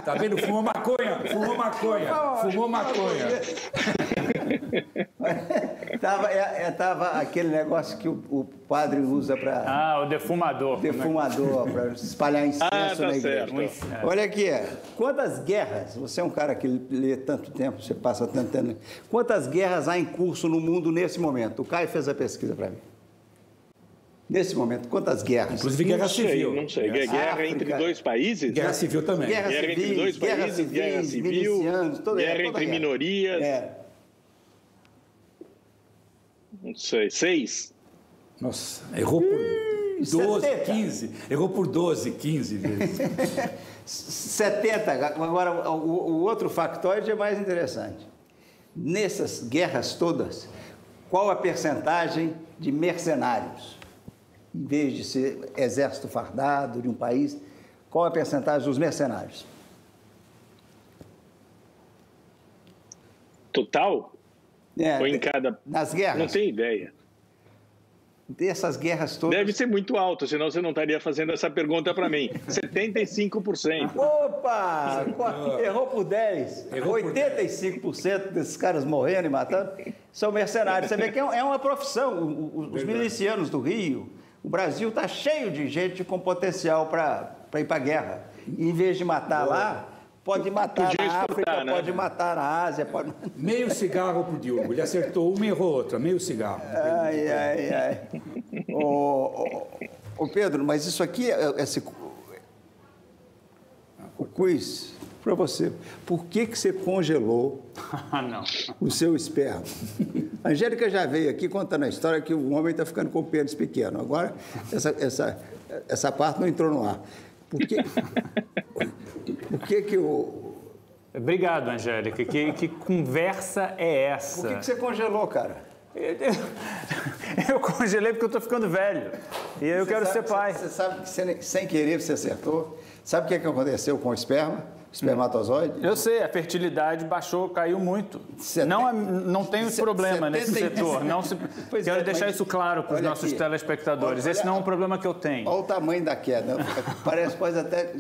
Tá vendo? Fumou maconha, fumou maconha, fumou maconha. tava, é, é, tava aquele negócio que o, o padre usa para. Ah, o defumador. Defumador, para espalhar incenso ah, tá na igreja. Certo. Olha aqui, quantas guerras, você é um cara que lê tanto tempo, você passa tanto tempo. Quantas guerras há em curso no mundo nesse momento? O Caio fez a pesquisa para mim. Nesse momento, quantas guerras? Inclusive guerra não civil. Sei, não sei. Guerra, guerra entre dois países? Guerra civil também. Guerra, guerra civis, entre dois guerra países, guerra civil, toda, guerra toda entre guerra. minorias. É. Não sei, seis? Nossa, errou por 12, 70. 15. Errou por 12, 15 vezes. 70. Agora, o, o outro factoide é mais interessante. Nessas guerras todas, qual a percentagem de mercenários? Em vez de ser exército fardado de um país, qual a percentagem dos mercenários? Total? É, Ou em cada. Nas guerras? Não tenho ideia. Dessas guerras todas. Deve ser muito alto, senão você não estaria fazendo essa pergunta para mim. 75%. Opa! Errou por 10. Errou por 85% desses caras morrendo e matando são mercenários. Você vê que é é uma profissão. Os milicianos do Rio, o Brasil está cheio de gente com potencial para ir para a guerra. E, em vez de matar lá, pode matar Podia na exportar, África, né? pode matar na Ásia, pode. Meio cigarro pro Diogo. Ele acertou uma e errou outra. Meio cigarro. Ai, ai, ai. ô, ô, ô, Pedro, mas isso aqui, é- esse, o quiz, para você. Por que, que você congelou não. o seu esperma? A Angélica já veio aqui contando a história que o homem está ficando com o pênis pequeno. Agora, essa, essa, essa parte não entrou no ar. Por que, por que, que o. Obrigado, Angélica. Que, que conversa é essa? Por que, que você congelou, cara? Eu congelei porque eu estou ficando velho. E eu Você quero sabe- ser pai. Você sabe que sem, sem querer você acertou. Sabe o que, que aconteceu com o esperma? O espermatozoide? Eu sei, a fertilidade baixou, caiu muito. Não, é- não tem Se- problema nesse 70 setor. Não se... Quero é, deixar mas- isso claro para os olha nossos aqui. telespectadores. Olha- Esse não é um problema que eu tenho. Olha o tamanho da queda. Parece quase até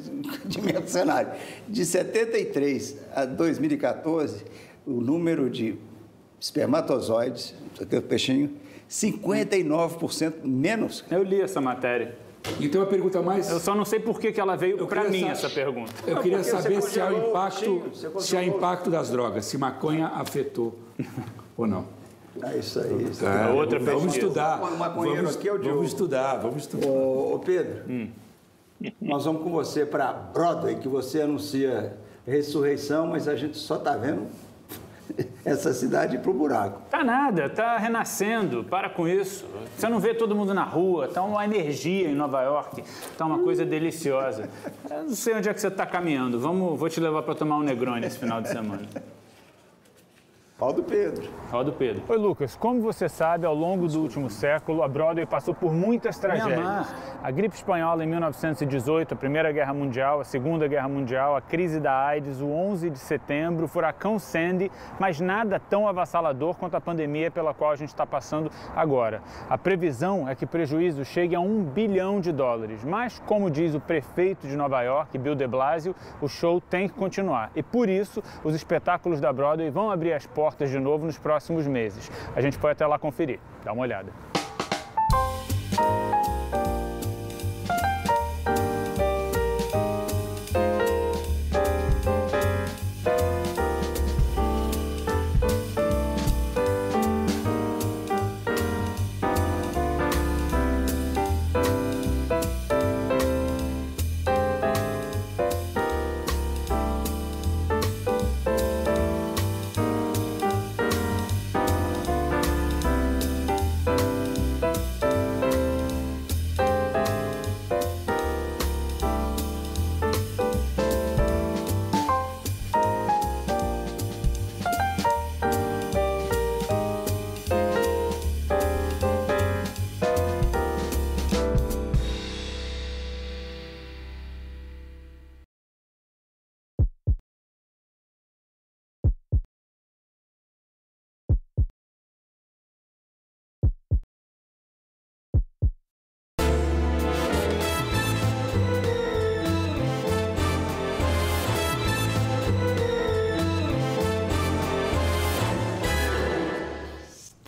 dimensionário. De 73 a 2014, o número de espermatozoides, aquele peixinho, 59% menos. Eu li essa matéria. Então a pergunta mais. Eu só não sei por que, que ela veio para mim, sa- essa pergunta. Eu Não, queria saber se há, o congelou o impacto, se há impacto das drogas, se maconha afetou ou não. É isso aí. Isso É aí. outra vamos pesquisa. estudar. O maconheiro Vamos, aqui é o Diogo. vamos estudar, vamos estudar. Ô, ô, Pedro, nós vamos com você para Broadway, que você anuncia ressurreição, mas a gente só está vendo essa cidade ir pro buraco. Tá nada, tá renascendo, para com isso. Você não vê todo mundo na rua, tá uma energia em Nova York, tá uma coisa deliciosa. Eu não sei onde é que você está caminhando. Vamos, vou te levar para tomar um Negroni esse final de semana. Pau do Pedro. Roda o Pedro. Oi, Lucas. Como você sabe, ao longo do último século, a Broadway passou por muitas tragédias. A gripe espanhola em 1918, a Primeira Guerra Mundial, a Segunda Guerra Mundial, a crise da AIDS, o 11 de setembro, o furacão Sandy, mas nada tão avassalador quanto a pandemia pela qual a gente está passando agora. A previsão é que o prejuízo chegue a um bilhão de dólares, mas, como diz o prefeito de Nova York, Bill de Blasio, o show tem que continuar. E por isso, os espetáculos da Broadway vão abrir as portas de novo nos próximos meses. A gente pode até lá conferir. Dá uma olhada.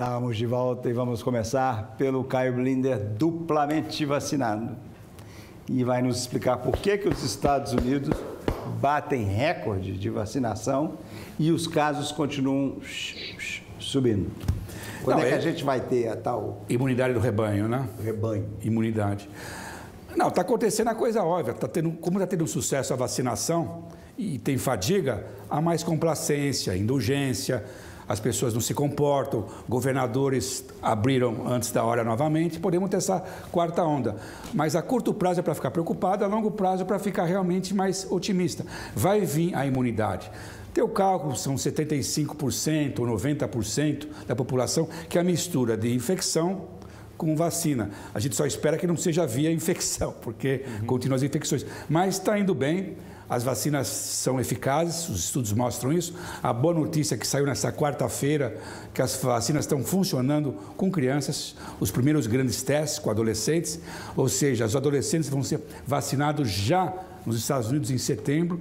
Estamos de volta e vamos começar pelo Caio Blinder, duplamente vacinado. E vai nos explicar por que, que os Estados Unidos batem recorde de vacinação e os casos continuam subindo. Quando Não, é que é- a gente vai ter a tal Imunidade do rebanho, né? rebanho? Imunidade. Não, está acontecendo a coisa óbvia. Tá tendo, como está tendo sucesso a vacinação e tem fadiga, há mais complacência, indulgência, as pessoas não se comportam, governadores abriram antes da hora novamente, podemos ter essa quarta onda. Mas a curto prazo é para ficar preocupado, a longo prazo é para ficar realmente mais otimista. Vai vir a imunidade. Teu cálculo são 75% ou 90% da população que é a mistura de infecção com vacina. A gente só espera que não seja via infecção, porque continuam as infecções. Mas está indo bem, as vacinas são eficazes, os estudos mostram isso. A boa notícia que saiu nessa quarta-feira que as vacinas estão funcionando com crianças, os primeiros grandes testes com adolescentes, ou seja, os adolescentes vão ser vacinados já nos Estados Unidos em setembro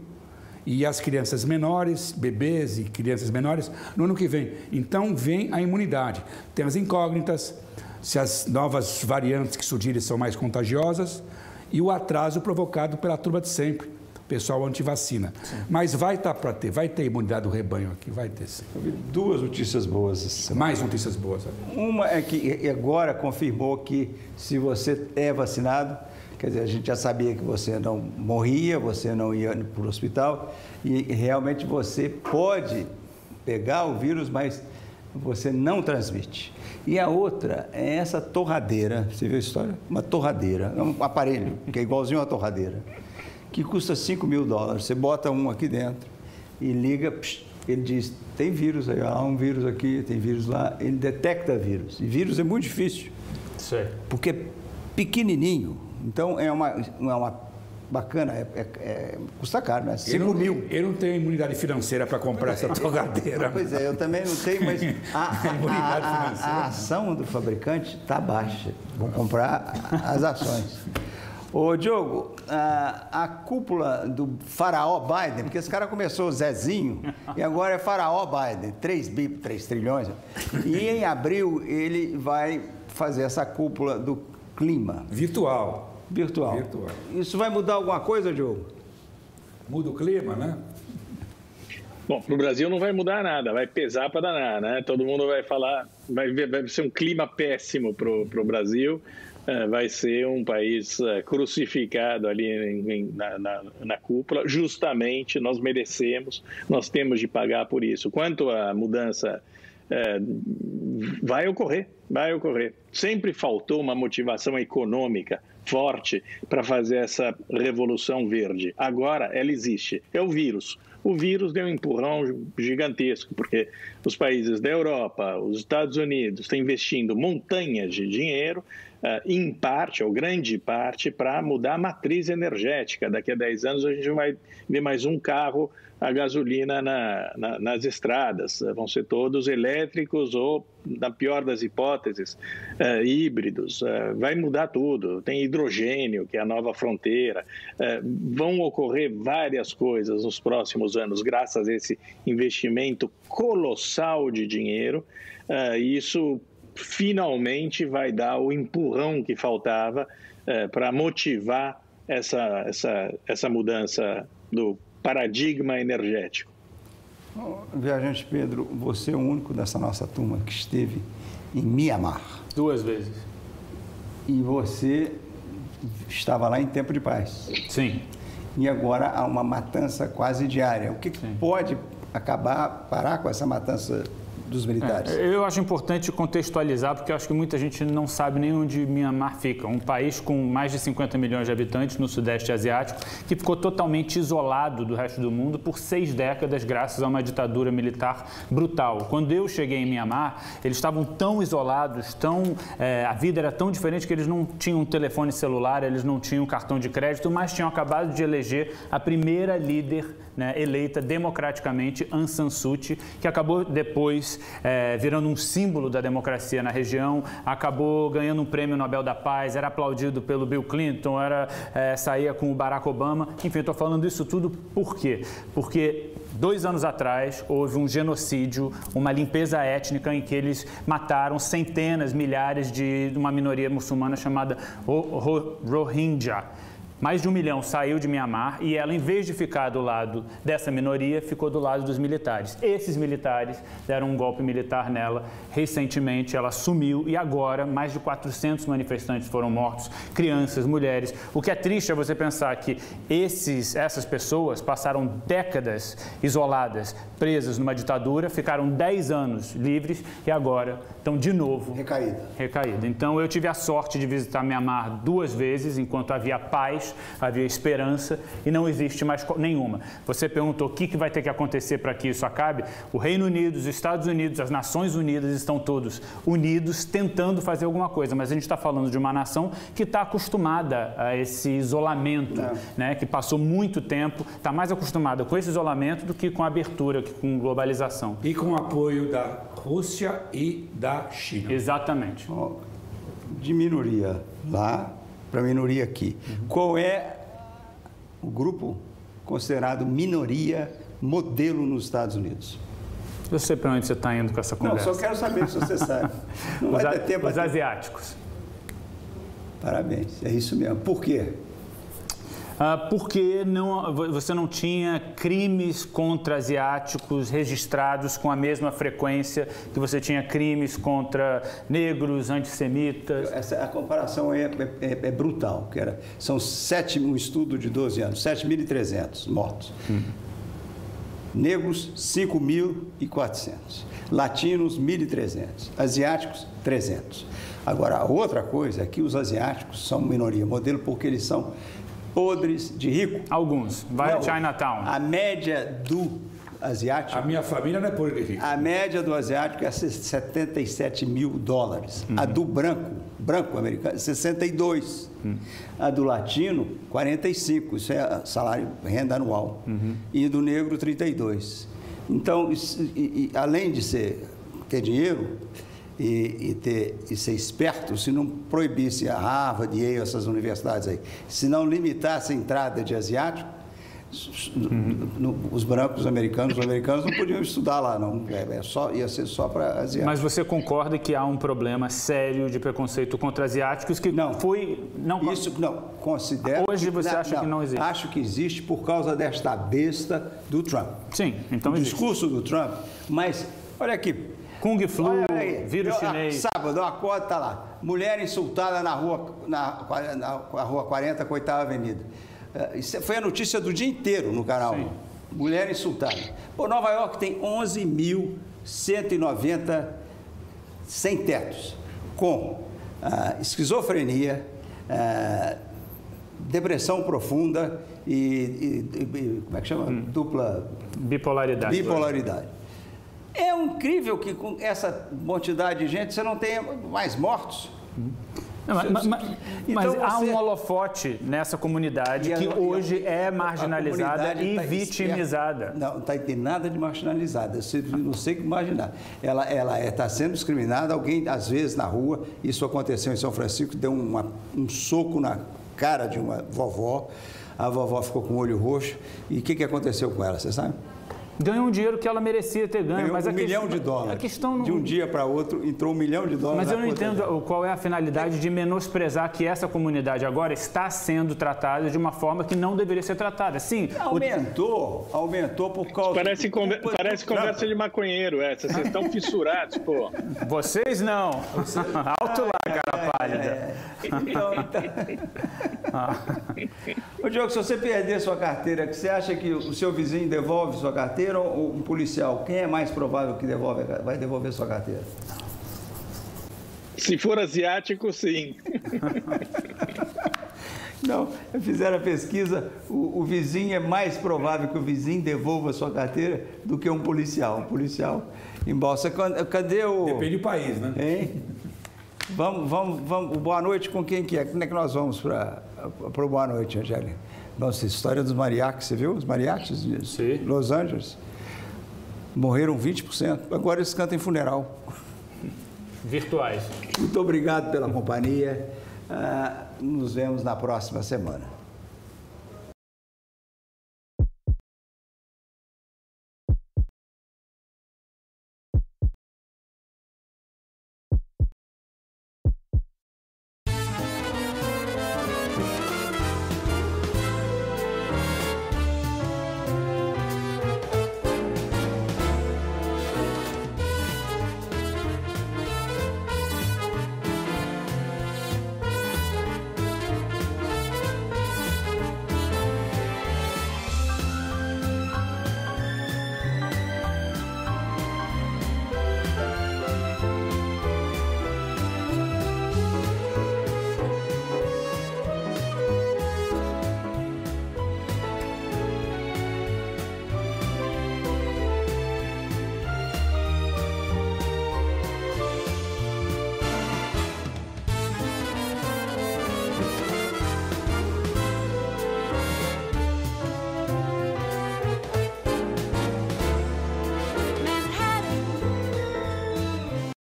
e as crianças menores, bebês e crianças menores, no ano que vem. Então vem a imunidade. Tem as incógnitas, se as novas variantes que surgirem são mais contagiosas e o atraso provocado pela turma de sempre, pessoal antivacina. Mas vai estar para ter, vai ter imunidade do rebanho aqui, vai ter sim. Eu vi duas notícias boas essa. Mais notícias boas. Uma é que agora confirmou que se você é vacinado, quer dizer, a gente já sabia que você não morria, você não ia para o hospital e realmente você pode pegar o vírus, mas você não transmite. E a outra é essa torradeira, você viu a história? Uma torradeira, é um aparelho, que é igualzinho a torradeira, que custa 5 mil dólares. Você bota um aqui dentro e liga, psh, ele diz, tem vírus aí, há um vírus aqui, tem vírus lá, ele detecta vírus. E vírus é muito difícil. Sim. Porque é pequenininho. Então é uma, é uma bacana, é, é, é, custa caro, né? 5 mil. Eu não tenho imunidade financeira para comprar essa torradeira. Pois é, eu também não tenho, mas a, a, a, a ação do fabricante está baixa. Vou comprar as ações. Ô, Diogo, a, a, cúpula do faraó Biden, porque esse cara começou Zezinho e agora é faraó Biden, 3 bi, 3 trilhões. E em abril ele vai fazer essa cúpula do clima. Virtual. Virtual. Virtual. Isso vai mudar alguma coisa, Diogo? Muda o clima, né? Bom, para o Brasil não vai mudar nada, vai pesar para danar, né? Todo mundo vai falar, vai, vai ser um clima péssimo para o Brasil, vai ser um país é, crucificado ali na, na, na, cúpula. Justamente nós merecemos, nós temos de pagar por isso. Quanto à mudança, é, vai ocorrer, vai ocorrer. Sempre faltou uma motivação econômica forte para fazer essa revolução verde. Agora ela existe. É o vírus. O vírus deu um empurrão gigantesco, porque os países da Europa, os Estados Unidos estão investindo montanhas de dinheiro, em parte, ou grande parte, para mudar a matriz energética. Daqui a 10 anos a gente vai ver mais um carro a gasolina na, na, nas estradas. Vão ser todos elétricos ou, na pior das hipóteses, uh, híbridos. Vai mudar tudo. Tem hidrogênio, que é a nova fronteira. Vão ocorrer várias coisas nos próximos anos, graças a esse investimento colossal de dinheiro. isso finalmente vai dar o empurrão que faltava para motivar essa, essa, essa mudança do paradigma energético. Viajante Pedro, você é o único dessa nossa turma que esteve em Mianmar. Duas vezes. E você estava lá em tempo de paz. Sim. E agora há uma matança quase diária. O que, que pode acabar, parar com essa matança dos militares. É, eu acho importante contextualizar, porque eu acho que muita gente não sabe nem onde Myanmar fica. Um país com mais de 50 milhões de habitantes no Sudeste Asiático, que ficou totalmente isolado do resto do mundo por seis décadas, graças a uma ditadura militar brutal. Quando eu cheguei em Myanmar, eles estavam tão isolados, tão, é, a vida era tão diferente que eles não tinham um telefone celular, eles não tinham cartão de crédito, mas tinham acabado de eleger a primeira líder né, eleita democraticamente, Aung San Suu Kyi, que acabou depois é, virando um símbolo da democracia na região, acabou ganhando um prêmio Nobel da Paz, era aplaudido pelo Bill Clinton, era, é, saía com o Barack Obama. Enfim, estou falando isso tudo por quê? Porque dois anos atrás houve um genocídio, uma limpeza étnica em que eles mataram centenas, milhares de uma minoria muçulmana chamada Rohingya. Mais de um milhão saiu de Mianmar e ela, em vez de ficar do lado dessa minoria, ficou do lado dos militares. Esses militares deram um golpe militar nela recentemente, ela sumiu e agora mais de 400 manifestantes foram mortos, crianças, mulheres. O que é triste é você pensar que esses, essas pessoas passaram décadas isoladas, presas numa ditadura, ficaram 10 anos livres e agora estão de novo recaída. recaída. Então eu tive a sorte de visitar Mianmar duas vezes, enquanto havia paz havia esperança e não existe mais nenhuma. Você perguntou o que, que vai ter que acontecer para que isso acabe? O Reino Unido, os Estados Unidos, as Nações Unidas estão todos unidos tentando fazer alguma coisa, mas a gente está falando de uma nação que está acostumada a esse isolamento, é. né, que passou muito tempo, está mais acostumada com esse isolamento do que com a abertura, que com globalização. E com o apoio da Rússia e da China. Exatamente. De minoria lá, para a minoria aqui. Uhum. Qual é o grupo considerado minoria modelo nos Estados Unidos? Eu sei para onde você está indo com essa conversa. Não, só quero saber se você sabe. Não os, vai ter tempo. Os asiáticos. Parabéns, é isso mesmo. Por quê? Ah, porque não, você não tinha crimes contra asiáticos registrados com a mesma frequência que você tinha crimes contra negros, antissemitas. Essa, a comparação é, é, é brutal, que era, são sete, um estudo de 12 anos, 7.300 mortos. Hum. Negros, 5.400. Latinos, 1.300. Asiáticos, 300. Agora, a outra coisa é que os asiáticos são minoria modelo porque eles são podres de rico. Alguns. Vai Não, a Chinatown. A média do asiático. A minha família não é podre de rico. A média do asiático é 77 mil dólares. A do branco, branco americano, 62. A do latino, 45. Isso é salário, renda anual. E do negro, 32. Então, isso- e- e, além de ser, ter dinheiro e, e ter, e ser esperto, se não proibisse a Harvard, Yale, essas universidades aí, se não limitasse a entrada de asiático, no- os brancos americanos, os americanos não podiam estudar lá, não. É, é só, ia ser só para asiáticos. Mas você concorda que há um problema sério de preconceito contra asiáticos que Não. foi não Isso não, considero. Hoje você acha que não existe? Acho que existe por causa desta besta do Trump. Sim, então o existe. discurso do Trump, mas olha aqui. Kung Flu, aí, vírus eu- ah, chinês. Sábado, acordo, tá lá. Mulher insultada na rua, na, na, na rua 40, com a oitava avenida. Eh, Isso foi a notícia do dia inteiro no canal. Mulher insultada. Pô, Nova York tem 11.190 sem tetos, com ah, esquizofrenia, ah, depressão profunda e, e- e- como é que chama? Dupla Bipolaridade. bipolaridade. É incrível que com essa quantidade de gente você não tenha mais mortos. Não, mas mas- mas- Então mas há você- um holofote nessa comunidade a- que e a- hoje é marginalizada e tá vitimizada. esperta. Não, está tem nada de marginalizada. Você não sei o que imaginar. Ela ela está sendo discriminada. Alguém, às vezes, na rua, isso aconteceu em São Francisco, deu uma- um soco na cara de uma vovó. A vovó ficou com o olho roxo. E o que, que aconteceu com ela, você sabe? Ganhou um dinheiro que ela merecia ter ganho. Ganhou mas um a milhão questão- de dólares. A questão não... De um dia para outro, entrou um milhão de dólares. Mas eu não entendo dela. o- qual é a finalidade de menosprezar que essa comunidade agora está sendo tratada de uma forma que não deveria ser tratada. Sim, o- Aumentou, aumentou por causa. Parece, conver- do parece Trump. conversa de maconheiro essa. Vocês estão fissurados, pô. vocês não. Alto lá, cara pálida. É. Então, então... Ô, Diogo, se você perder sua carteira, que você acha que o seu vizinho devolve sua carteira ou um policial? Quem é mais provável que devolve, vai devolver sua carteira? Se for asiático, sim. Não, fizeram a pesquisa, o, o vizinho é mais provável que o vizinho devolva sua carteira do que um policial. Um policial em bolsa. Cadê- o. Depende do país, né? Hein? Vamos, vamos, vamos. Boa noite com quem que é? Como é que nós vamos para o Boa Noite, Angélica? Nossa, história dos mariachis, você viu? Os mariachis de Sim. Los Angeles. Morreram 20%. Agora eles cantam em funeral. Virtuais. Muito obrigado pela companhia. Ah, nos vemos na próxima semana.